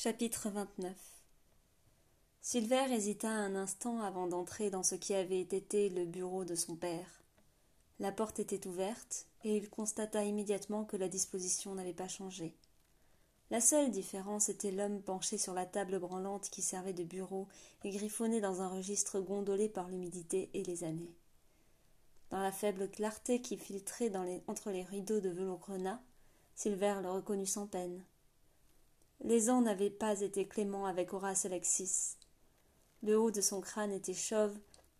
Chapitre 29 Silver hésita un instant avant d'entrer dans ce qui avait été le bureau de son père. La porte était ouverte, et il constata immédiatement que la disposition n'avait pas changé. La seule différence était l'homme penché sur la table branlante qui servait de bureau et griffonné dans un registre gondolé par l'humidité et les années. Dans la faible clarté qui filtrait entre les rideaux de velours grenat, Silver le reconnut sans peine. Les ans n'avaient pas été cléments avec Horace Alexis. Le haut de son crâne était chauve,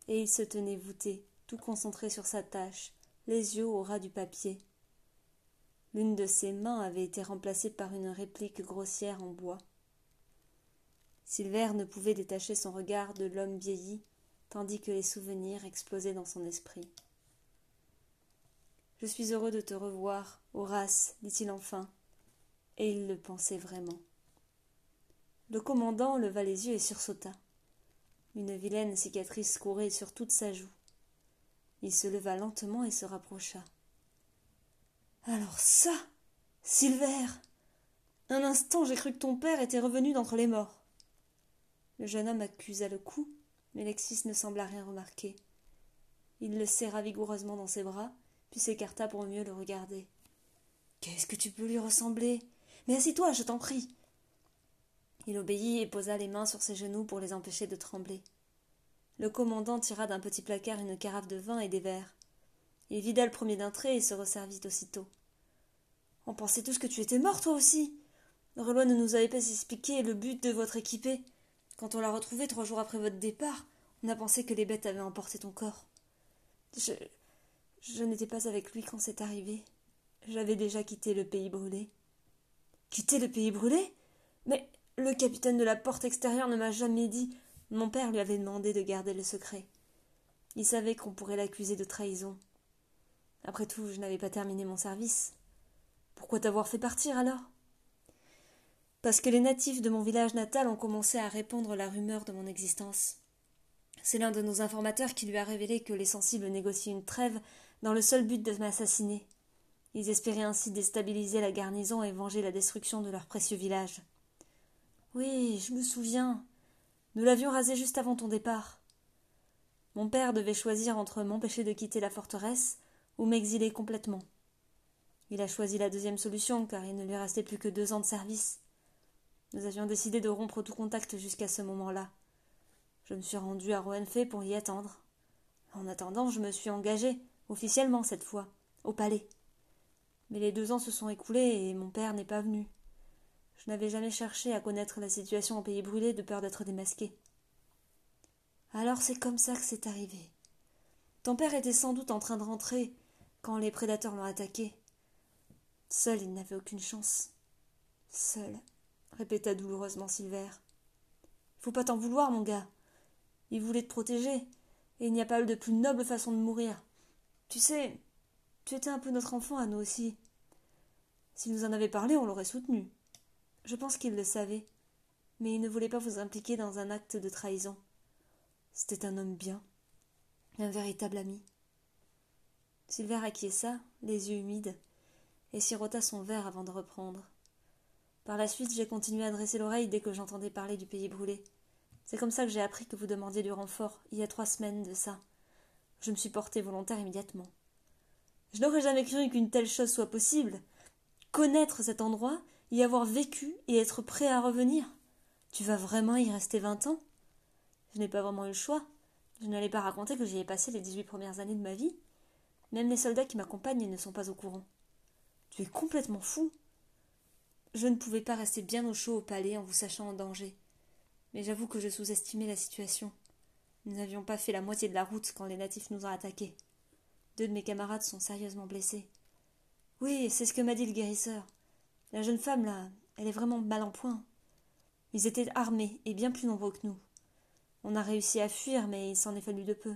et il se tenait voûté, tout concentré sur sa tâche, les yeux au ras du papier. L'une de ses mains avait été remplacée par une réplique grossière en bois. Silver ne pouvait détacher son regard de l'homme vieilli, tandis que les souvenirs explosaient dans son esprit. Je suis heureux de te revoir, Horace, dit-il enfin, et il le pensait vraiment. Le commandant leva les yeux et sursauta. Une vilaine cicatrice courait sur toute sa joue. Il se leva lentement et se rapprocha. Alors ça Silver Un instant j'ai cru que ton père était revenu d'entre les morts. Le jeune homme accusa le coup, mais Lexis ne sembla rien remarquer. Il le serra vigoureusement dans ses bras, puis s'écarta pour mieux le regarder. Qu'est-ce que tu peux lui ressembler? Mais assis-toi, je t'en prie. Il obéit et posa les mains sur ses genoux pour les empêcher de trembler. Le commandant tira d'un petit placard une carafe de vin et des verres. Il vida le premier d'un trait et se resservit aussitôt. On pensait tous que tu étais mort, toi aussi. Relois ne nous avait pas expliqué le but de votre équipée. Quand on l'a retrouvé trois jours après votre départ, on a pensé que les bêtes avaient emporté ton corps. Je. Je n'étais pas avec lui quand c'est arrivé. J'avais déjà quitté le pays brûlé. Quitté le pays brûlé? Mais le capitaine de la porte extérieure ne m'a jamais dit. Mon père lui avait demandé de garder le secret. Il savait qu'on pourrait l'accuser de trahison. Après tout, je n'avais pas terminé mon service. Pourquoi t'avoir fait partir alors? Parce que les natifs de mon village natal ont commencé à répandre la rumeur de mon existence. C'est l'un de nos informateurs qui lui a révélé que les sensibles négociaient une trêve dans le seul but de m'assassiner. Ils espéraient ainsi déstabiliser la garnison et venger la destruction de leur précieux village. Oui, je me souviens. Nous l'avions rasé juste avant ton départ. Mon père devait choisir entre m'empêcher de quitter la forteresse ou m'exiler complètement. Il a choisi la deuxième solution, car il ne lui restait plus que deux ans de service. Nous avions décidé de rompre tout contact jusqu'à ce moment-là. Je me suis rendu à Roenfait pour y attendre. En attendant, je me suis engagé, officiellement cette fois, au palais. Mais les deux ans se sont écoulés et mon père n'est pas venu. Je n'avais jamais cherché à connaître la situation au pays brûlé de peur d'être démasqué. Alors c'est comme ça que c'est arrivé. Ton père était sans doute en train de rentrer quand les prédateurs l'ont attaqué. Seul il n'avait aucune chance. Seul, répéta douloureusement Silver. Faut pas t'en vouloir, mon gars. Il voulait te protéger, et il n'y a pas eu de plus noble façon de mourir. Tu sais, tu étais un peu notre enfant à nous aussi. S'il nous en avait parlé, on l'aurait soutenu. Je pense qu'il le savait, mais il ne voulait pas vous impliquer dans un acte de trahison. C'était un homme bien, un véritable ami. Silver acquiesça, les yeux humides, et sirota son verre avant de reprendre. Par la suite, j'ai continué à dresser l'oreille dès que j'entendais parler du pays brûlé. C'est comme ça que j'ai appris que vous demandiez du renfort, il y a trois semaines de ça. Je me suis porté volontaire immédiatement. Je n'aurais jamais cru qu'une telle chose soit possible. Connaître cet endroit, y avoir vécu et être prêt à revenir. Tu vas vraiment y rester vingt ans? Je n'ai pas vraiment eu le choix. Je n'allais pas raconter que j'y ai passé les dix-huit premières années de ma vie. Même les soldats qui m'accompagnent ne sont pas au courant. Tu es complètement fou. Je ne pouvais pas rester bien au chaud au palais en vous sachant en danger. Mais j'avoue que je sous-estimais la situation. Nous n'avions pas fait la moitié de la route quand les natifs nous ont attaqués. Deux de mes camarades sont sérieusement blessés. Oui, c'est ce que m'a dit le guérisseur. La jeune femme, là, elle est vraiment mal en point. Ils étaient armés et bien plus nombreux que nous. On a réussi à fuir, mais il s'en est fallu de peu.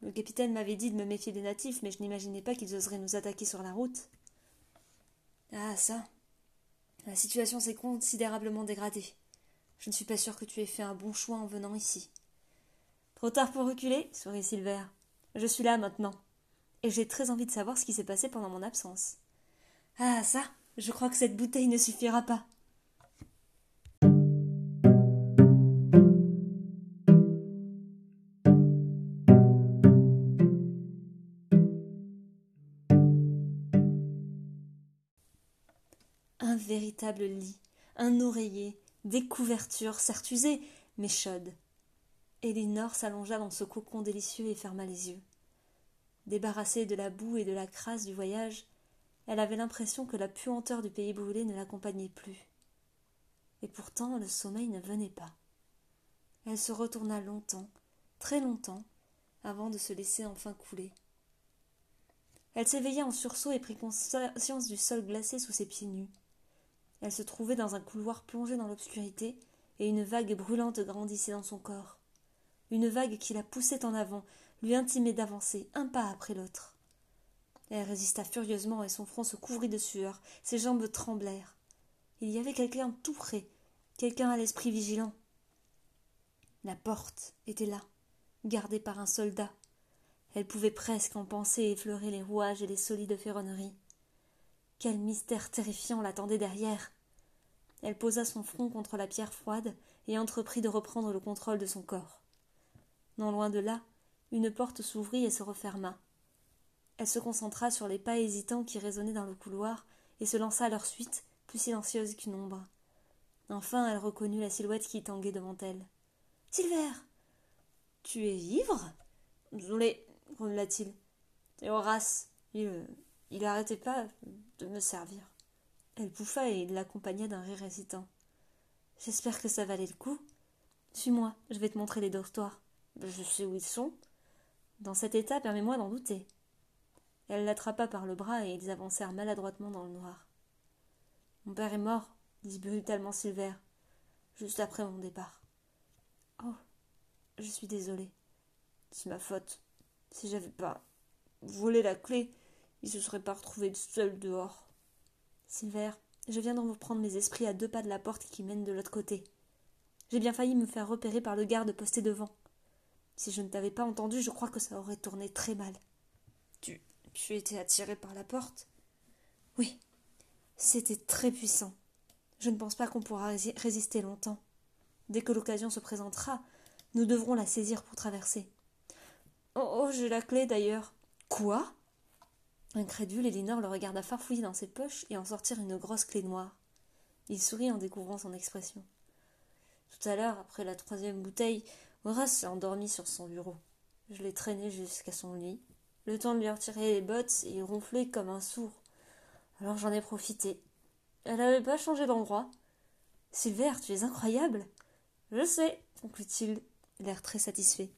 Le capitaine m'avait dit de me méfier des natifs, mais je n'imaginais pas qu'ils oseraient nous attaquer sur la route. Ah, ça. La situation s'est considérablement dégradée. Je ne suis pas sûre que tu aies fait un bon choix en venant ici. Trop tard pour reculer, sourit Silver. Je suis là maintenant. Et j'ai très envie de savoir ce qui s'est passé pendant mon absence. Ah, ça. Je crois que cette bouteille ne suffira pas. Un véritable lit, un oreiller, des couvertures, certes usées, mais chaudes. Elinor s'allongea dans ce cocon délicieux et ferma les yeux. Débarrassée de la boue et de la crasse du voyage, elle avait l'impression que la puanteur du pays brûlé ne l'accompagnait plus. Et pourtant le sommeil ne venait pas. Elle se retourna longtemps, très longtemps, avant de se laisser enfin couler. Elle s'éveilla en sursaut et prit conscience du sol glacé sous ses pieds nus. Elle se trouvait dans un couloir plongé dans l'obscurité, et une vague brûlante grandissait dans son corps. Une vague qui la poussait en avant, lui intimait d'avancer, un pas après l'autre. Elle résista furieusement et son front se couvrit de sueur, ses jambes tremblèrent. Il y avait quelqu'un tout près, quelqu'un à l'esprit vigilant. La porte était là, gardée par un soldat. Elle pouvait presque en penser effleurer les rouages et les solides ferronneries. Quel mystère terrifiant l'attendait derrière. Elle posa son front contre la pierre froide et entreprit de reprendre le contrôle de son corps. Non loin de là, une porte s'ouvrit et se referma. Elle se concentra sur les pas hésitants qui résonnaient dans le couloir et se lança à leur suite, plus silencieuse qu'une ombre. Enfin, elle reconnut la silhouette qui tanguait devant elle. Silver Tu es ivre Désolé, grommela-t-il. Et Horace, il, il n'arrêtait pas de me servir. Elle pouffa et il l'accompagna d'un rire hésitant. J'espère que ça valait le coup. Suis-moi, je vais te montrer les dortoirs. Je sais où ils sont. Dans cet état, permets-moi d'en douter. Elle l'attrapa par le bras et ils avancèrent maladroitement dans le noir. Mon père est mort, dit brutalement Silver, juste après mon départ. Oh, je suis désolée. C'est ma faute. Si j'avais pas volé la clé, il se serait pas retrouvé seul dehors. Silver, je viens d'en reprendre mes esprits à deux pas de la porte qui mène de l'autre côté. J'ai bien failli me faire repérer par le garde posté devant. Si je ne t'avais pas entendu, je crois que ça aurait tourné très mal. Tu. Tu étais attiré par la porte Oui. C'était très puissant. Je ne pense pas qu'on pourra résister longtemps. Dès que l'occasion se présentera, nous devrons la saisir pour traverser. Oh, oh j'ai la clé d'ailleurs. Quoi? Incrédule, Elinor le regarda farfouiller dans ses poches et en sortir une grosse clé noire. Il sourit en découvrant son expression. Tout à l'heure, après la troisième bouteille, Horace s'est endormi sur son bureau. Je l'ai traîné jusqu'à son lit. Le temps de lui retirer les bottes, et il ronflait comme un sourd. Alors j'en ai profité. Elle n'avait pas changé d'endroit. Silver, tu es incroyable. Je sais, conclut-il, l'air très satisfait.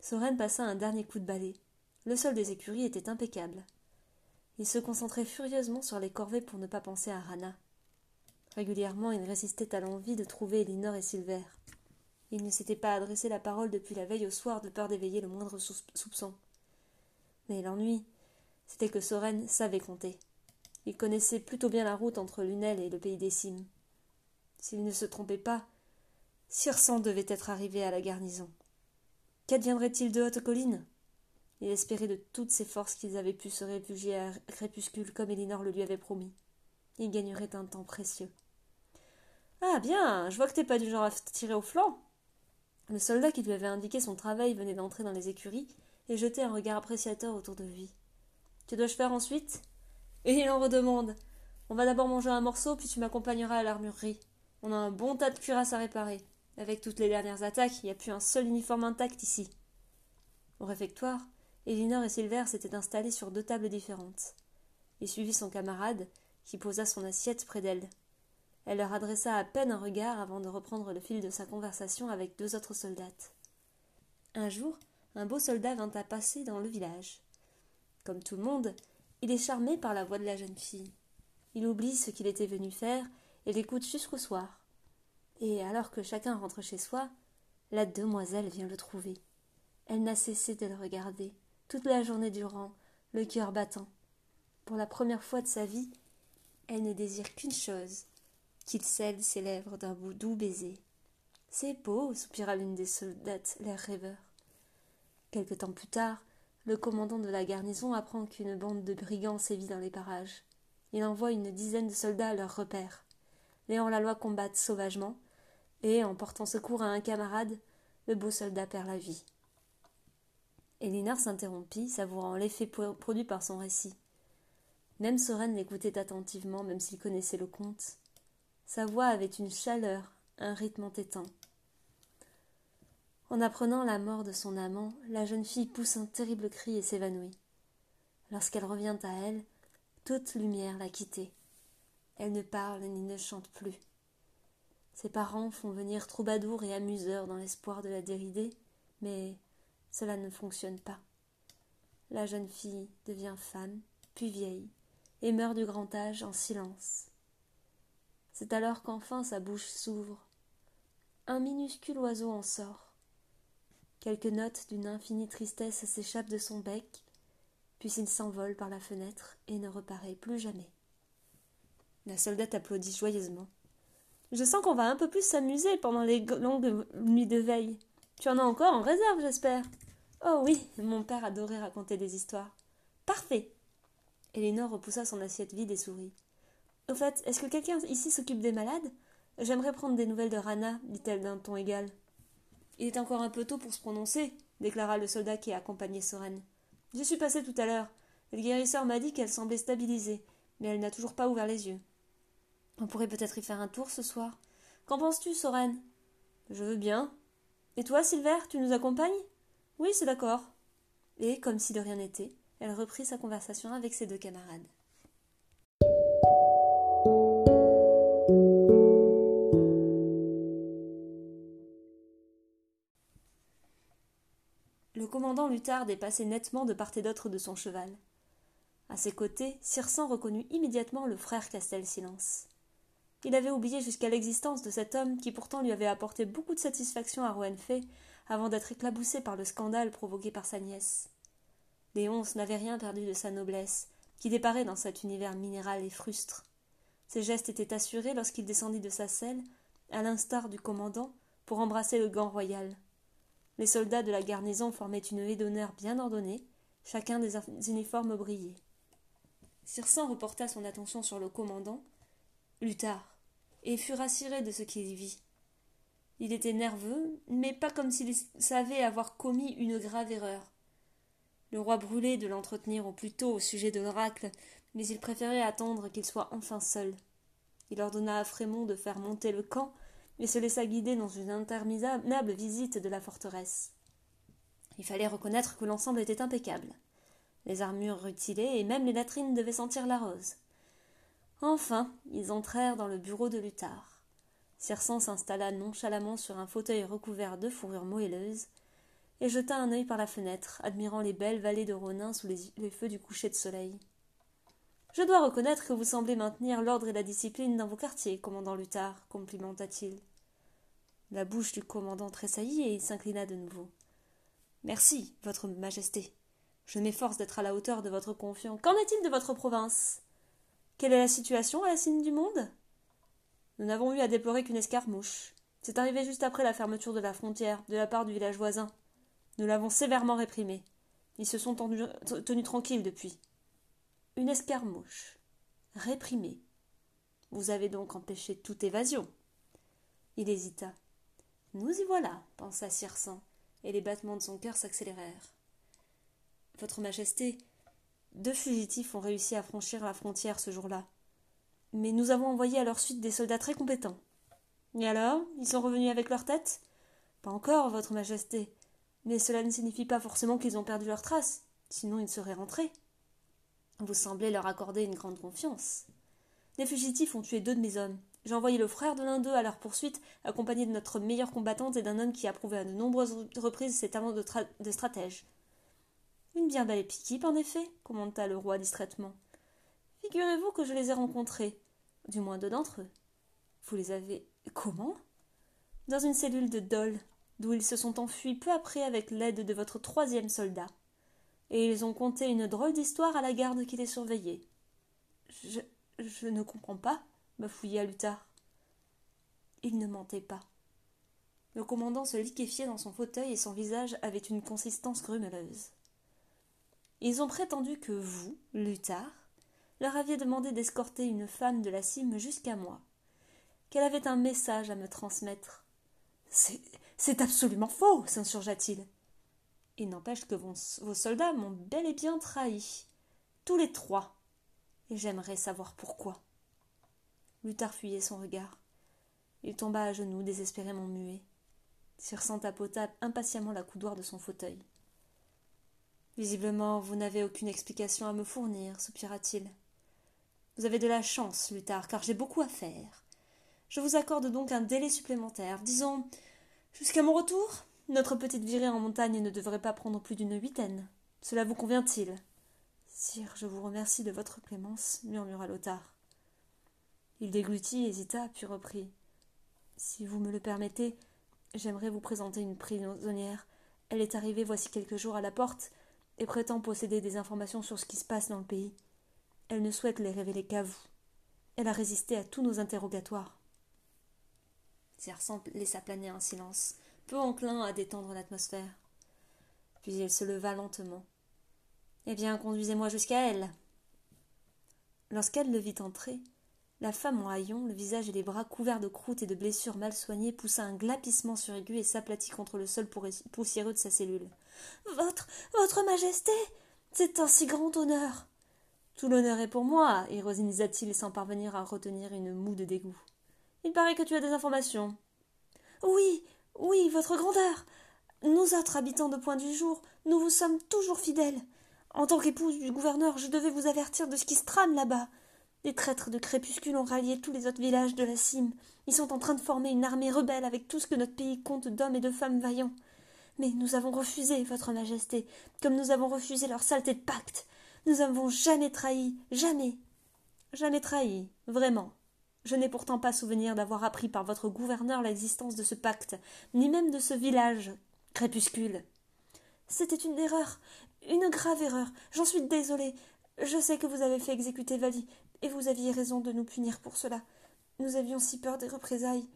Soren passa un dernier coup de balai. Le sol des écuries était impeccable. Il se concentrait furieusement sur les corvées pour ne pas penser à Rana. Régulièrement, il résistait à l'envie de trouver Elinor et Silver. Il ne s'était pas adressé la parole depuis la veille au soir de peur d'éveiller le moindre soupçon. Mais l'ennui, c'était que Soren savait compter. Il connaissait plutôt bien la route entre Lunel et le pays des cimes. S'il ne se trompait pas, Sirsan devait être arrivé à la garnison. Qu'adviendrait-il de Haute Colline? Il espérait de toutes ses forces qu'ils avaient pu se réfugier à Crépuscule comme Elinor le lui avait promis. Il gagnerait un temps précieux. Ah bien, je vois que t'es pas du genre à tirer au flanc. Le soldat qui lui avait indiqué son travail venait d'entrer dans les écuries et jeter un regard appréciateur autour de lui. Que dois-je faire ensuite? Et il en redemande. On va d'abord manger un morceau, puis tu m'accompagneras à l'armurerie. On a un bon tas de cuirasses à réparer. Avec toutes les dernières attaques, il n'y a plus un seul uniforme intact ici. Au réfectoire, Elinor et Silver s'étaient installés sur deux tables différentes. Il suivit son camarade, qui posa son assiette près d'elle. Elle leur adressa à peine un regard avant de reprendre le fil de sa conversation avec deux autres soldates. Un jour, un beau soldat vint à passer dans le village. Comme tout le monde, il est charmé par la voix de la jeune fille. Il oublie ce qu'il était venu faire et l'écoute jusqu'au soir. Et alors que chacun rentre chez soi, la demoiselle vient le trouver. Elle n'a cessé de le regarder toute la journée durant, le cœur battant. Pour la première fois de sa vie, elle ne désire qu'une chose qu'il scelle ses lèvres d'un doux baiser. C'est beau, soupira l'une des soldates, l'air rêveur. Quelque temps plus tard, le commandant de la garnison apprend qu'une bande de brigands sévit dans les parages. Il envoie une dizaine de soldats à leur repère. Les hors-la-loi combattent sauvagement, et, en portant secours à un camarade, le beau soldat perd la vie. Elinor s'interrompit, savourant l'effet produit par son récit. Même Soren l'écoutait attentivement, même s'il connaissait le conte. Sa voix avait une chaleur, un rythme entêtant. En apprenant la mort de son amant, la jeune fille pousse un terrible cri et s'évanouit. Lorsqu'elle revient à elle, toute lumière l'a quittée. Elle ne parle ni ne chante plus. Ses parents font venir troubadours et amuseurs dans l'espoir de la dérider, mais cela ne fonctionne pas. La jeune fille devient femme, puis vieille, et meurt du grand âge en silence. C'est alors qu'enfin sa bouche s'ouvre. Un minuscule oiseau en sort. Quelques notes d'une infinie tristesse s'échappent de son bec, puis il s'envole par la fenêtre et ne reparaît plus jamais. La soldate applaudit joyeusement. Je sens qu'on va un peu plus s'amuser pendant les longues nuits de veille. Tu en as encore en réserve, j'espère. Oh oui, mon père adorait raconter des histoires. Parfait. Elinor repoussa son assiette vide et sourit. Au fait, est-ce que quelqu'un ici s'occupe des malades? J'aimerais prendre des nouvelles de Rana, dit-elle d'un ton égal. Il est encore un peu tôt pour se prononcer, déclara le soldat qui accompagnait Soren. Je suis passé tout à l'heure. Le guérisseur m'a dit qu'elle semblait stabilisée, mais elle n'a toujours pas ouvert les yeux. On pourrait peut-être y faire un tour ce soir. Qu'en penses-tu, Soren? Je veux bien. Et toi, Silver, tu nous accompagnes? Oui, c'est d'accord. Et, comme si de rien n'était, elle reprit sa conversation avec ses deux camarades. Le commandant Luthard dépassait nettement de part et d'autre de son cheval. À ses côtés, Circen reconnut immédiatement le frère Castel-Silence. Il avait oublié jusqu'à l'existence de cet homme qui pourtant lui avait apporté beaucoup de satisfaction à Roenfait avant d'être éclaboussé par le scandale provoqué par sa nièce. Léonce n'avait rien perdu de sa noblesse, qui déparait dans cet univers minéral et frustre. Ses gestes étaient assurés lorsqu'il descendit de sa selle, à l'instar du commandant, pour embrasser le gant royal. Les soldats de la garnison formaient une haie d'honneur bien ordonnée, chacun des uniformes brillait. Circin reporta son attention sur le commandant, Luthard, et fut rassuré de ce qu'il vit. Il était nerveux, mais pas comme s'il savait avoir commis une grave erreur. Le roi brûlait de l'entretenir au plus tôt au sujet de l'oracle, mais il préférait attendre qu'il soit enfin seul. Il ordonna à Frémont de faire monter le camp et se laissa guider dans une interminable visite de la forteresse. Il fallait reconnaître que l'ensemble était impeccable. Les armures rutilées et même les latrines devaient sentir la rose. Enfin, ils entrèrent dans le bureau de Luthard. Circen s'installa nonchalamment sur un fauteuil recouvert de fourrure moelleuse et jeta un œil par la fenêtre, admirant les belles vallées de Ronin sous les, feux du coucher de soleil. Je dois reconnaître que vous semblez maintenir l'ordre et la discipline dans vos quartiers, commandant Luthard, complimenta-t-il. La bouche du commandant tressaillit et il s'inclina de nouveau. Merci, votre majesté. Je m'efforce d'être à la hauteur de votre confiance. Qu'en est-il de votre province? Quelle est la situation à la signe du monde? Nous n'avons eu à déplorer qu'une escarmouche. C'est arrivé juste après la fermeture de la frontière, de la part du village voisin. Nous l'avons sévèrement réprimé. Ils se sont tenus, tranquilles depuis. Une escarmouche. Réprimée. Vous avez donc empêché toute évasion. Il hésita. Nous y voilà, pensa Circin, et les battements de son cœur s'accélérèrent. Votre Majesté, deux fugitifs ont réussi à franchir la frontière ce jour-là. Mais nous avons envoyé à leur suite des soldats très compétents. Et alors Ils sont revenus avec leur tête Pas encore, Votre Majesté. Mais cela ne signifie pas forcément qu'ils ont perdu leurs traces, sinon ils seraient rentrés. Vous semblez leur accorder une grande confiance. Les fugitifs ont tué deux de mes hommes. J'ai envoyé le frère de l'un d'eux à leur poursuite, accompagné de notre meilleure combattante et d'un homme qui a prouvé à de nombreuses reprises ses talents de stratège. Une bien belle équipe, en effet, commenta le roi distraitement. Figurez-vous que je les ai rencontrés, du moins deux d'entre eux. Vous les avez. Comment? Dans une cellule de Dole, d'où ils se sont enfuis peu après avec l'aide de votre troisième soldat. Et ils ont conté une drôle d'histoire à la garde qui les surveillait. Je, je ne comprends pas, bafouilla Luthard. Il ne mentait pas. Le commandant se liquéfiait dans son fauteuil et son visage avait une consistance grumeleuse. Ils ont prétendu que vous, Luthard, leur aviez demandé d'escorter une femme de la cime jusqu'à moi, qu'elle avait un message à me transmettre C'est absolument faux, s'insurgea-t-il. Il n'empêche que vos, soldats m'ont bel et bien trahi. Tous les trois. Et j'aimerais savoir pourquoi. Luther fuyait son regard. Il tomba à genoux, désespérément muet. Circent tapota impatiemment la coudoir de son fauteuil. Visiblement, vous n'avez aucune explication à me fournir, soupira-t-il. Vous avez de la chance, Luther, car j'ai beaucoup à faire. Je vous accorde donc un délai supplémentaire, disons jusqu'à mon retour. Notre petite virée en montagne ne devrait pas prendre plus d'une huitaine. Cela vous convient-il? Sire, je vous remercie de votre clémence, murmura Lothar. Il déglutit, hésita, puis reprit. Si vous me le permettez, j'aimerais vous présenter une prisonnière. Elle est arrivée voici quelques jours à la porte et prétend posséder des informations sur ce qui se passe dans le pays. Elle ne souhaite les révéler qu'à vous. Elle a résisté à tous nos interrogatoires. Sersan laissa planer un silence, peu enclin à détendre l'atmosphère. Puis il se leva lentement. Eh bien, conduisez-moi jusqu'à elle. Lorsqu'elle le vit entrer, la femme en haillons, le visage et les bras couverts de croûtes et de blessures mal soignées, poussa un glapissement suraigu et s'aplatit contre le sol poussiéreux de sa cellule. Votre. votre majesté. C'est un si grand honneur. Tout l'honneur est pour moi, irosinisa-t-il sans parvenir à retenir une moue de dégoût. Il paraît que tu as des informations. Oui, oui, votre grandeur. Nous autres habitants de Point du Jour, nous vous sommes toujours fidèles. En tant qu'épouse du gouverneur, je devais vous avertir de ce qui se trame là-bas. Les traîtres de Crépuscule ont rallié tous les autres villages de la cime. Ils sont en train de former une armée rebelle avec tout ce que notre pays compte d'hommes et de femmes vaillants. Mais nous avons refusé, Votre Majesté, comme nous avons refusé leur saleté de pacte. Nous n'avons jamais trahi, jamais. Jamais trahi, vraiment. Je n'ai pourtant pas souvenir d'avoir appris par votre gouverneur l'existence de ce pacte, ni même de ce village, Crépuscule. C'était une erreur, une grave erreur. J'en suis désolée. Je sais que vous avez fait exécuter Vali, et vous aviez raison de nous punir pour cela. Nous avions si peur des représailles.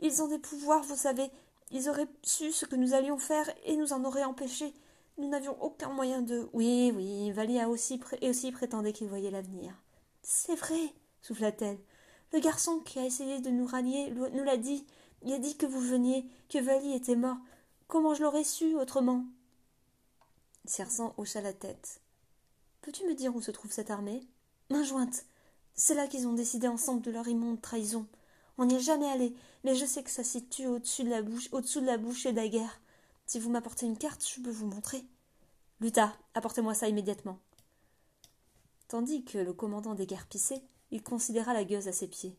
Ils ont des pouvoirs, vous savez. Ils auraient su ce que nous allions faire et nous en auraient empêché. Nous n'avions aucun moyen de. Oui, oui, Vali a aussi, et aussi prétendait qu'il voyait l'avenir. C'est vrai, souffla-t-elle. Le garçon qui a essayé de nous rallier nous l'a dit. Il a dit que vous veniez, que Vali était mort. Comment je l'aurais su autrement? Sersan hocha la tête. Peux-tu me dire où se trouve cette armée? Main jointe. C'est là qu'ils ont décidé ensemble de leur immonde trahison. On n'y est jamais allé, mais je sais que ça situe au-dessus de la bouche, au-dessous de la bouche et daguerre. Si vous m'apportez une carte, je peux vous montrer. Luta, apportez-moi ça immédiatement. Tandis que le commandant déguerpissait, il considéra la gueuse à ses pieds.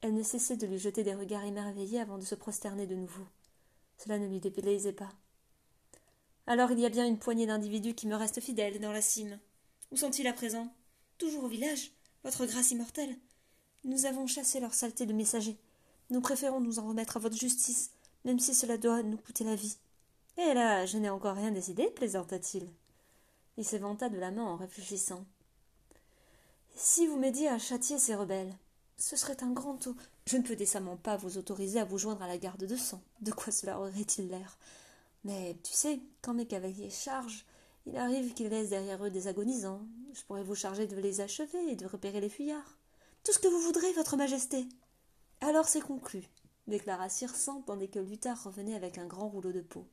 Elle ne cessait de lui jeter des regards émerveillés avant de se prosterner de nouveau. Cela ne lui déplaisait pas. Alors il y a bien une poignée d'individus qui me restent fidèles dans la cime. Où sont-ils à présent? Toujours au village, votre grâce immortelle. Nous avons chassé leur saleté de messagers. Nous préférons nous en remettre à votre justice, même si cela doit nous coûter la vie. Eh là, je n'ai encore rien décidé, plaisanta-t-il. Il s'éventa de la main en réfléchissant. Si vous m'aidiez à châtier ces rebelles, ce serait un grand taux. Je ne peux décemment pas vous autoriser à vous joindre à la garde de sang. De quoi cela aurait-il l'air? Mais tu sais, quand mes cavaliers chargent, il arrive qu'ils laissent derrière eux des agonisants. Je pourrais vous charger de les achever et de repérer les fuyards. Tout ce que vous voudrez, votre majesté. Alors c'est conclu, déclara Circent tandis que Luther revenait avec un grand rouleau de peau.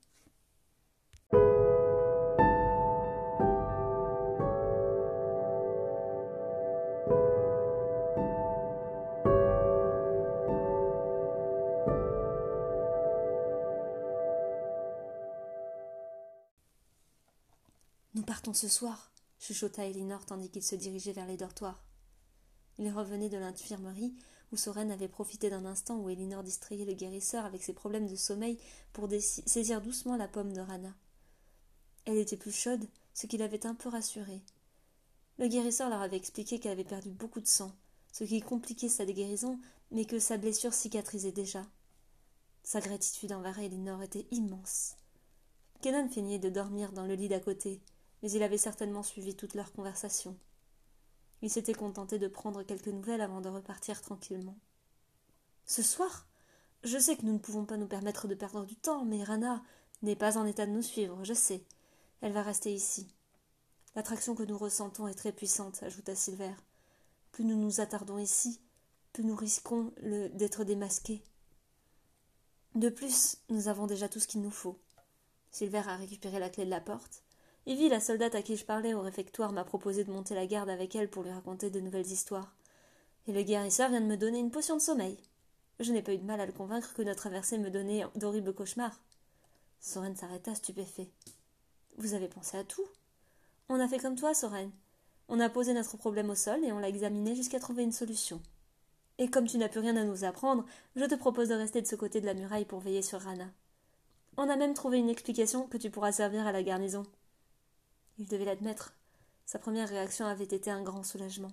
Ce soir, chuchota Elinor tandis qu'il se dirigeait vers les dortoirs. Il revenait de l'infirmerie où Soren avait profité d'un instant où Elinor distrayait le guérisseur avec ses problèmes de sommeil pour saisir doucement la pomme de Rana. Elle était plus chaude, ce qui l'avait un peu rassurée. Le guérisseur leur avait expliqué qu'elle avait perdu beaucoup de sang, ce qui compliquait sa guérison, mais que sa blessure cicatrisait déjà. Sa gratitude envers Elinor était immense. Kenan feignait de dormir dans le lit d'à côté, mais il avait certainement suivi toute leur conversation. Il s'était contenté de prendre quelques nouvelles avant de repartir tranquillement. Ce soir Je sais que nous ne pouvons pas nous permettre de perdre du temps, mais Rana n'est pas en état de nous suivre, je sais. Elle va rester ici. L'attraction que nous ressentons est très puissante, ajouta Silver. Plus nous nous attardons ici, plus nous risquons d'être démasqués. De plus, nous avons déjà tout ce qu'il nous faut. Silver a récupéré la clé de la porte. Ivy, la soldate à qui je parlais au réfectoire, m'a proposé de monter la garde avec elle pour lui raconter de nouvelles histoires. Et le guérisseur vient de me donner une potion de sommeil. Je n'ai pas eu de mal à le convaincre que notre traversée me donnait d'horribles cauchemars. Soren s'arrêta stupéfait. Vous avez pensé à tout On a fait comme toi, Soren. On a posé notre problème au sol et on l'a examiné jusqu'à trouver une solution. Et comme tu n'as plus rien à nous apprendre, je te propose de rester de ce côté de la muraille pour veiller sur Rana. On a même trouvé une explication que tu pourras servir à la garnison. Il devait l'admettre. Sa première réaction avait été un grand soulagement.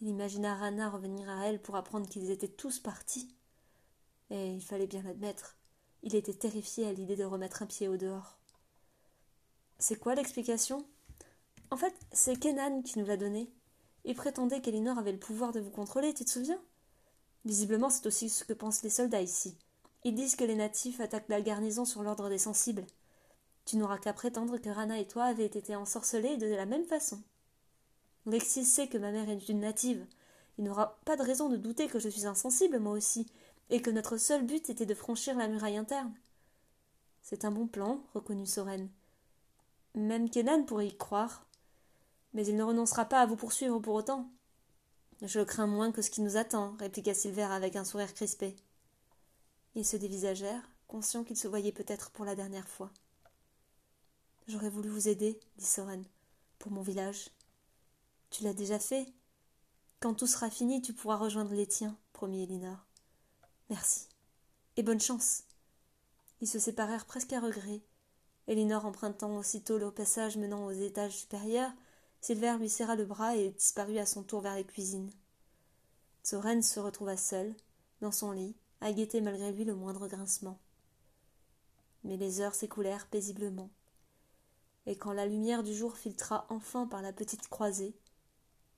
Il imagina Rana revenir à elle pour apprendre qu'ils étaient tous partis. Et il fallait bien l'admettre. Il était terrifié à l'idée de remettre un pied au dehors. C'est quoi l'explication? En fait, c'est Kenan qui nous l'a donnée. Il prétendait qu'Elinor avait le pouvoir de vous contrôler, tu te souviens? Visiblement, c'est aussi ce que pensent les soldats ici. Ils disent que les natifs attaquent la garnison sur l'ordre des sensibles. Tu n'auras qu'à prétendre que Rana et toi avez été ensorcelés de la même façon. Lexis sait que ma mère est une native. Il n'aura pas de raison de douter que je suis insensible, moi aussi, et que notre seul but était de franchir la muraille interne. C'est un bon plan, reconnut Soren. Même Kenan pourrait y croire. Mais il ne renoncera pas à vous poursuivre pour autant. Je crains moins que ce qui nous attend, répliqua Silver avec un sourire crispé. Ils se dévisagèrent, conscients qu'ils se voyaient peut-être pour la dernière fois. J'aurais voulu vous aider, dit Soren, pour mon village. Tu l'as déjà fait. Quand tout sera fini, tu pourras rejoindre les tiens, promit Elinor. Merci. Et bonne chance. Ils se séparèrent presque à regret. Elinor empruntant aussitôt le passage menant aux étages supérieurs, Silver lui serra le bras et disparut à son tour vers les cuisines. Soren se retrouva seul, dans son lit, à guetter malgré lui le moindre grincement. Mais les heures s'écoulèrent paisiblement. Et quand la lumière du jour filtra enfin par la petite croisée,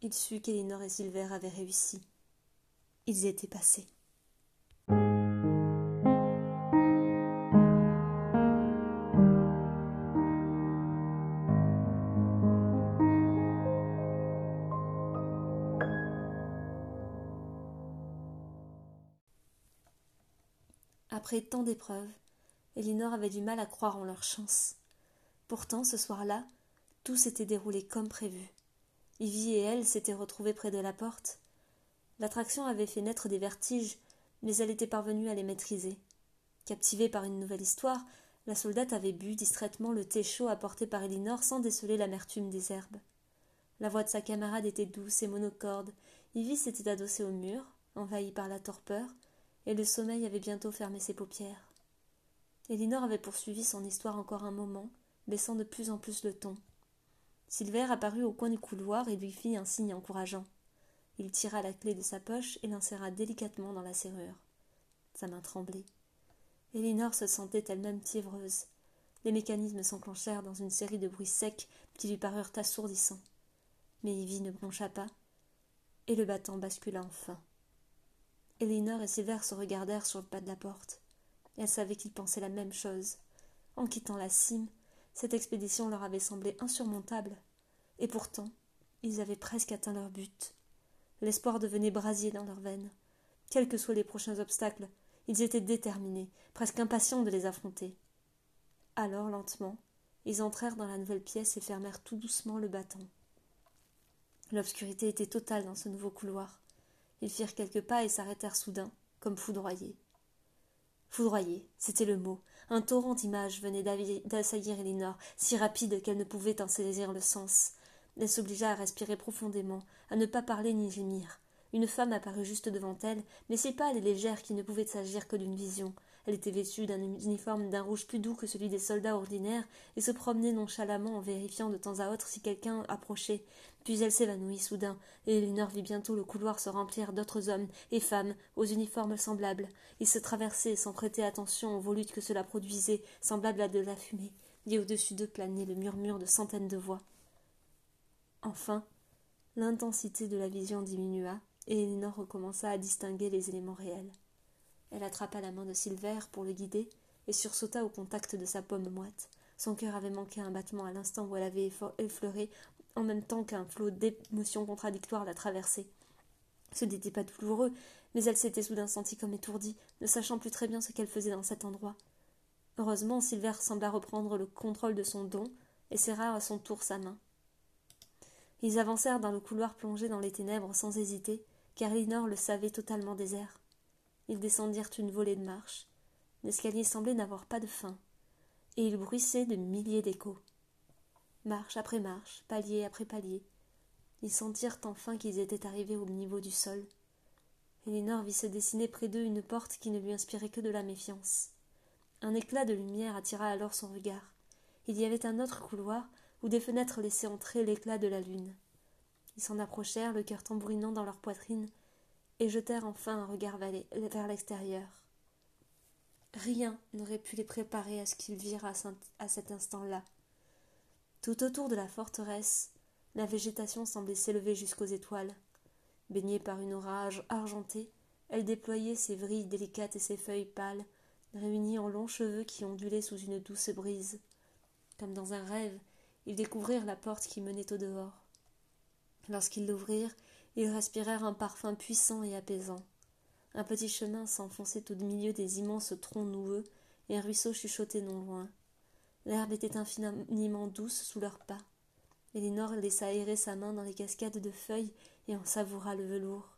il sut qu'Elinor et Silver avaient réussi. Ils étaient passés. Après tant d'épreuves, Elinor avait du mal à croire en leur chance. Pourtant, ce soir-là, tout s'était déroulé comme prévu. Ivy et elle s'étaient retrouvées près de la porte. L'attraction avait fait naître des vertiges, mais elle était parvenue à les maîtriser. Captivée par une nouvelle histoire, la soldate avait bu distraitement le thé chaud apporté par Elinor sans déceler l'amertume des herbes. La voix de sa camarade était douce et monocorde. Ivy s'était adossée au mur, envahie par la torpeur, et le sommeil avait bientôt fermé ses paupières. Elinor avait poursuivi son histoire encore un moment, baissant de plus en plus le ton. Silver apparut au coin du couloir et lui fit un signe encourageant. Il tira la clé de sa poche et l'inséra délicatement dans la serrure. Sa main tremblait. Elinor se sentait elle-même fiévreuse. Les mécanismes s'enclenchèrent dans une série de bruits secs qui lui parurent assourdissants. Mais Ivy ne broncha pas, et le battant bascula enfin. Elinor et Silver se regardèrent sur le pas de la porte. Elles savaient qu'ils pensaient la même chose. En quittant la cime, cette expédition leur avait semblé insurmontable. Et pourtant, ils avaient presque atteint leur but. L'espoir devenait brasier dans leurs veines. Quels que soient les prochains obstacles, ils étaient déterminés, presque impatients de les affronter. Alors, lentement, ils entrèrent dans la nouvelle pièce et fermèrent tout doucement le battant. L'obscurité était totale dans ce nouveau couloir. Ils firent quelques pas et s'arrêtèrent soudain, comme foudroyés. Foudroyés, c'était le mot. Un torrent d'images venait d'assaillir Elinor, si rapide qu'elle ne pouvait en saisir le sens. Elle s'obligea à respirer profondément, à ne pas parler ni gémir. Une femme apparut juste devant elle, mais si pâle et légère qu'il ne pouvait s'agir que d'une vision. Elle était vêtue d'un uniforme d'un rouge plus doux que celui des soldats ordinaires, et se promenait nonchalamment en vérifiant de temps à autre si quelqu'un approchait. Puis elle s'évanouit soudain, et Elinor vit bientôt le couloir se remplir d'autres hommes et femmes aux uniformes semblables. Ils se traversaient sans prêter attention aux volutes que cela produisait, semblables à de la fumée, et au-dessus d'eux planait le murmure de centaines de voix. Enfin, l'intensité de la vision diminua, et Elinor recommença à distinguer les éléments réels. Elle attrapa la main de Silver pour le guider et sursauta au contact de sa pomme moite. Son cœur avait manqué un battement à l'instant où elle avait effleuré, en même temps qu'un flot d'émotions contradictoires la traversait. Ce n'était pas douloureux, mais elle s'était soudain sentie comme étourdie, ne sachant plus très bien ce qu'elle faisait dans cet endroit. Heureusement, Silver sembla reprendre le contrôle de son don et serra à son tour sa main. Ils avancèrent dans le couloir plongé dans les ténèbres sans hésiter, car Elinor le savait totalement désert. Ils descendirent une volée de marches. L'escalier semblait n'avoir pas de fin, et il bruissait de milliers d'échos. Marche après marche, palier après palier, ils sentirent enfin qu'ils étaient arrivés au niveau du sol. Elinor vit se dessiner près d'eux une porte qui ne lui inspirait que de la méfiance. Un éclat de lumière attira alors son regard. Il y avait un autre couloir où des fenêtres laissaient entrer l'éclat de la lune. Ils s'en approchèrent, le cœur tambourinant dans leur poitrine, et jetèrent enfin un regard vers l'extérieur. Rien n'aurait pu les préparer à ce qu'ils virent à cet instant-là. Tout autour de la forteresse, la végétation semblait s'élever jusqu'aux étoiles. Baignée par une orage argentée, elle déployait ses vrilles délicates et ses feuilles pâles, réunies en longs cheveux qui ondulaient sous une douce brise. Comme dans un rêve, ils découvrirent la porte qui menait au dehors. Lorsqu'ils l'ouvrirent, ils respirèrent un parfum puissant et apaisant. Un petit chemin s'enfonçait au milieu des immenses troncs noueux, et un ruisseau chuchotait non loin. L'herbe était infiniment douce sous leurs pas. Elinor laissa aérer sa main dans les cascades de feuilles et en savoura le velours.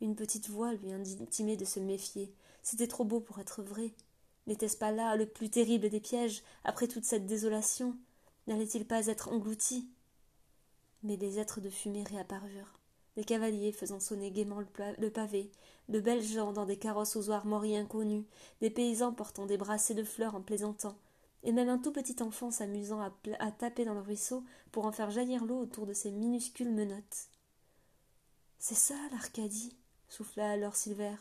Une petite voix lui intimait de se méfier. C'était trop beau pour être vrai. N'était-ce pas là le plus terrible des pièges, après toute cette désolation? N'allait-il pas être englouti? Mais des êtres de fumée réapparurent. Des cavaliers faisant sonner gaiement le pavé, de belles gens dans des carrosses aux armoiries inconnues, des paysans portant des brassées de fleurs en plaisantant, et même un tout petit enfant s'amusant à, taper dans le ruisseau pour en faire jaillir l'eau autour de ses minuscules menottes. C'est ça, l'Arcadie, souffla alors Silver,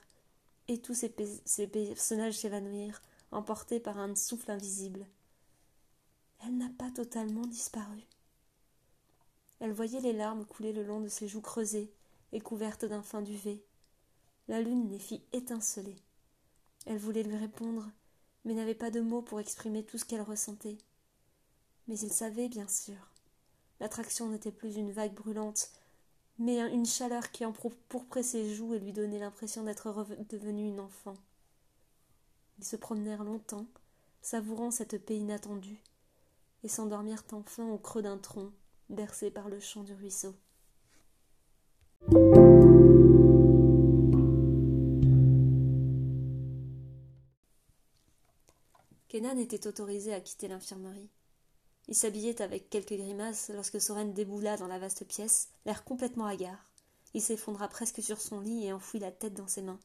et tous ces, ces personnages s'évanouirent, emportés par un souffle invisible. Elle n'a pas totalement disparu. Elle voyait les larmes couler le long de ses joues creusées et couvertes d'un fin duvet. La lune les fit étinceler. Elle voulait lui répondre, mais n'avait pas de mots pour exprimer tout ce qu'elle ressentait. Mais il savait, bien sûr. L'attraction n'était plus une vague brûlante, mais une chaleur qui empourprait ses joues et lui donnait l'impression d'être devenue une enfant. Ils se promenèrent longtemps, savourant cette paix inattendue, et s'endormirent enfin au creux d'un tronc, bercé par le chant du ruisseau. Kenan était autorisé à quitter l'infirmerie. Il s'habillait avec quelques grimaces lorsque Soren déboula dans la vaste pièce, l'air complètement hagard. Il s'effondra presque sur son lit et enfouit la tête dans ses mains.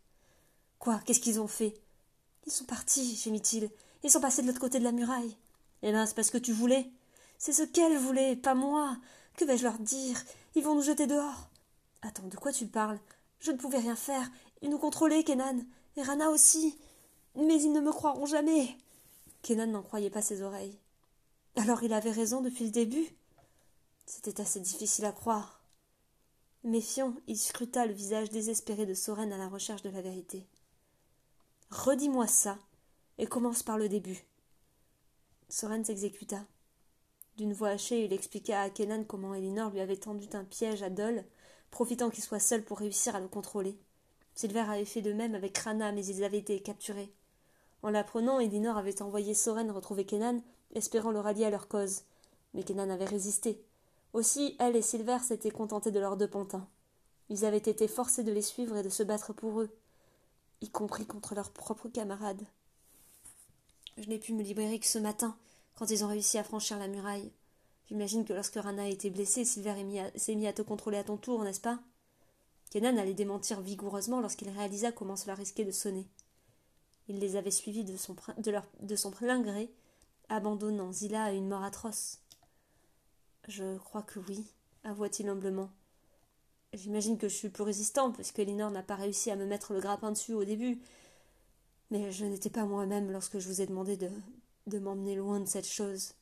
Quoi? Qu'est-ce qu'ils ont fait? Ils sont partis, gémit-il. Ils sont passés de l'autre côté de la muraille. Eh ben, c'est parce que tu voulais. C'est ce qu'elle voulait, pas moi. Que vais-je leur dire? Ils vont nous jeter dehors. Attends, de quoi tu parles? Je ne pouvais rien faire. Ils nous contrôlaient, Kenan. Et Rana aussi. Mais ils ne me croiront jamais. Kenan n'en croyait pas ses oreilles. Alors il avait raison depuis le début C'était assez difficile à croire. Méfiant, il scruta le visage désespéré de Soren à la recherche de la vérité. Redis-moi ça, et commence par le début. Soren s'exécuta. D'une voix hachée, il expliqua à Kenan comment Elinor lui avait tendu un piège à Dol, profitant qu'il soit seul pour réussir à le contrôler. Silver avait fait de même avec Rana, mais ils avaient été capturés. En l'apprenant, Elinor avait envoyé Soren retrouver Kenan, espérant le rallier à leur cause. Mais Kenan avait résisté. Aussi, elle et Silver s'étaient contentés de leurs deux pantins. Ils avaient été forcés de les suivre et de se battre pour eux, y compris contre leurs propres camarades. Je n'ai pu me libérer que ce matin, quand ils ont réussi à franchir la muraille. J'imagine que lorsque Rana a été blessée, Silver s'est mis à te contrôler à ton tour, n'est-ce pas? Kenan allait démentir vigoureusement lorsqu'il réalisa comment cela risquait de sonner. Il les avait suivis de son, plein gré, abandonnant Zilla à une mort atroce. Je crois que oui, avoua-t-il humblement. J'imagine que je suis plus résistant, puisque Elinor n'a pas réussi à me mettre le grappin dessus au début. Mais je n'étais pas moi-même lorsque je vous ai demandé de, de m'emmener loin de cette chose.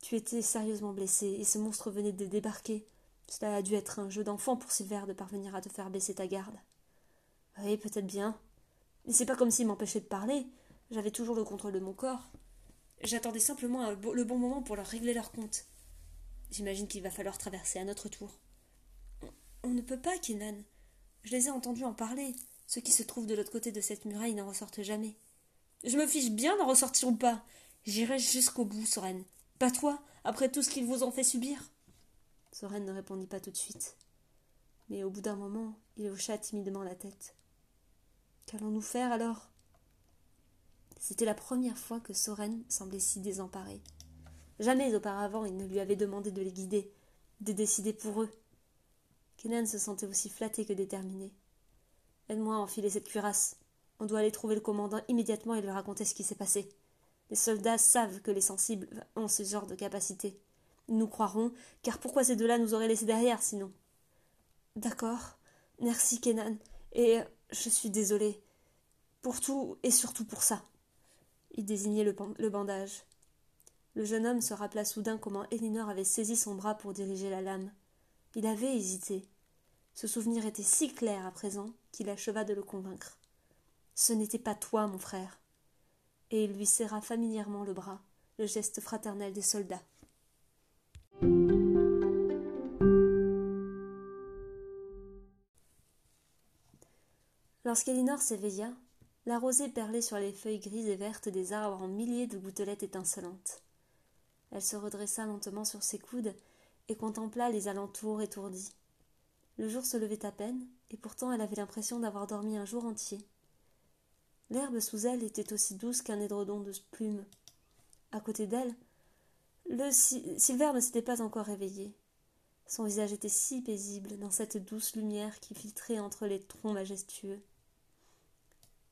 Tu étais sérieusement blessé, et ce monstre venait de débarquer. Cela a dû être un jeu d'enfant pour Silver de parvenir à te faire baisser ta garde. Oui, peut-être bien, mais c'est pas comme s'il m'empêchait de parler. J'avais toujours le contrôle de mon corps. J'attendais simplement le bon moment pour leur régler leur compte. J'imagine qu'il va falloir traverser à notre tour. On, ne peut pas, Kenan. Je les ai entendus en parler. Ceux qui se trouvent de l'autre côté de cette muraille n'en ressortent jamais. Je me fiche bien d'en ressortir ou pas. J'irai jusqu'au bout, Soren. Pas toi, après tout ce qu'ils vous ont fait subir. Soren ne répondit pas tout de suite. Mais au bout d'un moment, il hocha timidement la tête. Qu'allons-nous faire alors? C'était la première fois que Soren semblait si désemparé. Jamais auparavant il ne lui avait demandé de les guider, de décider pour eux. Kenan se sentait aussi flatté que déterminé. Aide-moi à enfiler cette cuirasse. On doit aller trouver le commandant immédiatement et lui raconter ce qui s'est passé. Les soldats savent que les sensibles ont ce genre de capacité. Nous croiront, car pourquoi ces deux-là nous auraient laissés derrière sinon? D'accord. Merci, Kenan. Et je suis désolé. Pour tout et surtout pour ça. Il désignait le, le bandage. Le jeune homme se rappela soudain comment Elinor avait saisi son bras pour diriger la lame. Il avait hésité. Ce souvenir était si clair à présent qu'il acheva de le convaincre. Ce n'était pas toi, mon frère. Et il lui serra familièrement le bras, le geste fraternel des soldats. Lorsqu'Elinor s'éveilla, la rosée perlait sur les feuilles grises et vertes des arbres en milliers de gouttelettes étincelantes. Elle se redressa lentement sur ses coudes et contempla les alentours étourdis. Le jour se levait à peine, et pourtant elle avait l'impression d'avoir dormi un jour entier. L'herbe sous elle était aussi douce qu'un édredon de plumes. À côté d'elle, le Silver ne s'était pas encore réveillé. Son visage était si paisible dans cette douce lumière qui filtrait entre les troncs majestueux.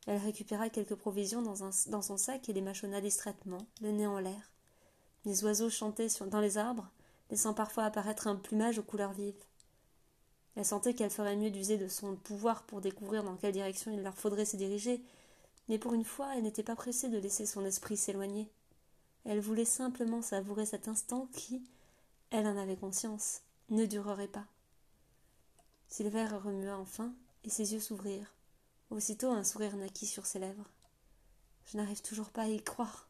Elle récupéra quelques provisions dans, dans son sac et les mâchonna distraitement, le nez en l'air. Les oiseaux chantaient dans les arbres, laissant parfois apparaître un plumage aux couleurs vives. Elle sentait qu'elle ferait mieux d'user de son pouvoir pour découvrir dans quelle direction il leur faudrait se diriger, mais pour une fois elle n'était pas pressée de laisser son esprit s'éloigner. Elle voulait simplement savourer cet instant qui, elle en avait conscience, ne durerait pas. Silver remua enfin, et ses yeux s'ouvrirent. Aussitôt un sourire naquit sur ses lèvres. Je n'arrive toujours pas à y croire.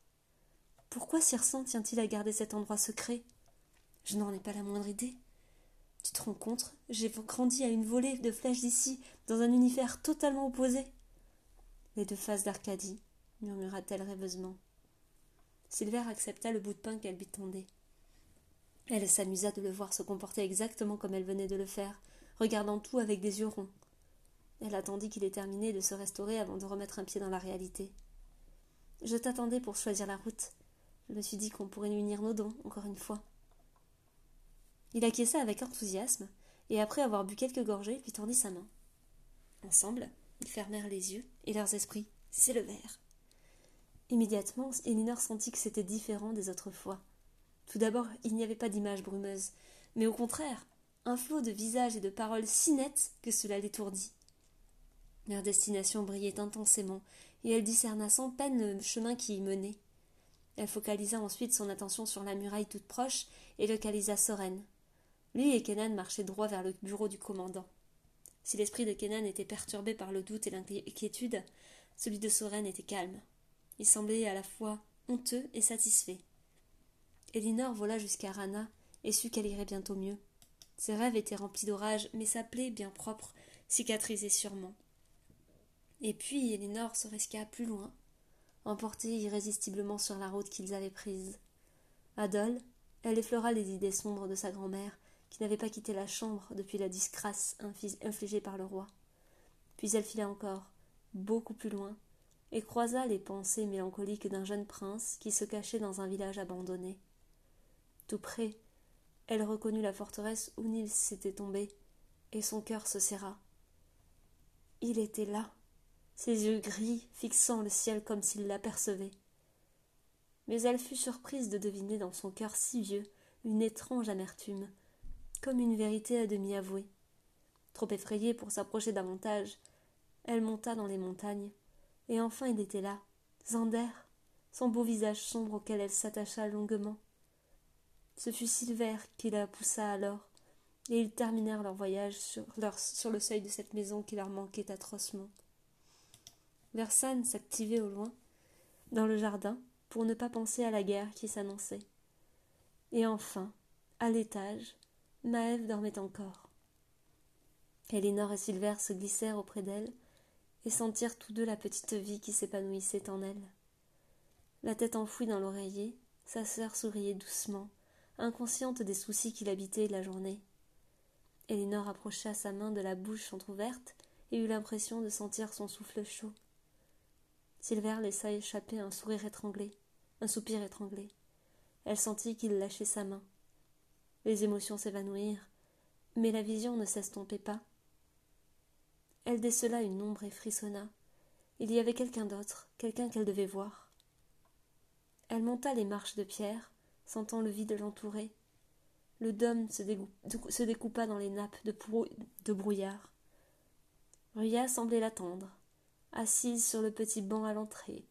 Pourquoi Circent tient-il à garder cet endroit secret? Je n'en ai pas la moindre idée. Tu te rends compte? J'ai grandi à une volée de flèches d'ici, dans un univers totalement opposé. Les deux faces d'Arcadie, murmura-t-elle rêveusement. Silver accepta le bout de pain qu'elle lui tendait. Elle s'amusa de le voir se comporter exactement comme elle venait de le faire, regardant tout avec des yeux ronds. Elle attendit qu'il ait terminé de se restaurer avant de remettre un pied dans la réalité. Je t'attendais pour choisir la route. Je me suis dit qu'on pourrait unir nos dons, encore une fois. Il acquiesça avec enthousiasme, et après avoir bu quelques gorgées, lui tendit sa main. Ensemble, ils fermèrent les yeux, et leurs esprits s'élevèrent. Immédiatement, Elinor sentit que c'était différent des autres fois. Tout d'abord, il n'y avait pas d'image brumeuse, mais au contraire, un flot de visages et de paroles si nettes que cela l'étourdit. Leur destination brillait intensément, et elle discerna sans peine le chemin qui y menait. Elle focalisa ensuite son attention sur la muraille toute proche et localisa Soren. Lui et Kenan marchaient droit vers le bureau du commandant. Si l'esprit de Kenan était perturbé par le doute et l'inquiétude, celui de Soren était calme. Il semblait à la fois honteux et satisfait. Elinor vola jusqu'à Rana et sut qu'elle irait bientôt mieux. Ses rêves étaient remplis d'orage, mais sa plaie, bien propre, cicatrisait sûrement. Et puis Elinor se risqua plus loin, emportée irrésistiblement sur la route qu'ils avaient prise. À Dole, elle effleura les idées sombres de sa grand-mère, qui n'avait pas quitté la chambre depuis la disgrâce infligée par le roi. Puis elle fila encore, beaucoup plus loin, et croisa les pensées mélancoliques d'un jeune prince qui se cachait dans un village abandonné. Tout près, elle reconnut la forteresse où Nils s'était tombé, et son cœur se serra. Il était là, ses yeux gris fixant le ciel comme s'il l'apercevait. Mais elle fut surprise de deviner dans son cœur si vieux une étrange amertume, comme une vérité à demi avouée. Trop effrayée pour s'approcher davantage, elle monta dans les montagnes, et enfin il était là, Zander, son beau visage sombre auquel elle s'attacha longuement. Ce fut Silver qui la poussa alors, et ils terminèrent leur voyage sur, sur le seuil de cette maison qui leur manquait atrocement. Versanne s'activait au loin, dans le jardin, pour ne pas penser à la guerre qui s'annonçait. Et enfin, à l'étage, Maëve dormait encore. Elinor et Silver se glissèrent auprès d'elle et sentirent tous deux la petite vie qui s'épanouissait en elle. La tête enfouie dans l'oreiller, sa sœur souriait doucement, inconsciente des soucis qui l'habitaient la journée. Elinor approcha sa main de la bouche entr'ouverte et eut l'impression de sentir son souffle chaud. Silver laissa échapper un sourire étranglé, un soupir étranglé. Elle sentit qu'il lâchait sa main. Les émotions s'évanouirent, mais la vision ne s'estompait pas. Elle décela une ombre et frissonna. Il y avait quelqu'un d'autre, quelqu'un qu'elle devait voir. Elle monta les marches de pierre, sentant le vide l'entourer. Le dôme se, découpa dans les nappes de, de brouillard. Ruya semblait l'attendre, assise sur le petit banc à l'entrée.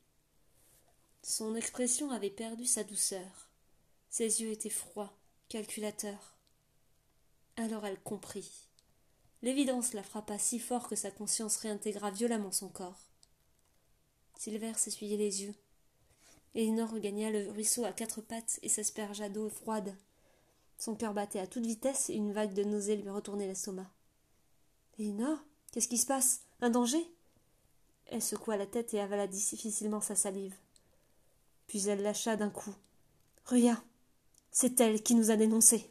Son expression avait perdu sa douceur. Ses yeux étaient froids, calculateurs. Alors elle comprit. L'évidence la frappa si fort que sa conscience réintégra violemment son corps. Silver s'essuyait les yeux. Elinor regagna le ruisseau à quatre pattes et s'aspergea d'eau froide. Son cœur battait à toute vitesse et une vague de nausée lui retournait l'estomac. Elinor Qu'est-ce qui se passe? Un danger? Elle secoua la tête et avala difficilement sa salive. Puis elle lâcha d'un coup. Ruya C'est elle qui nous a dénoncés.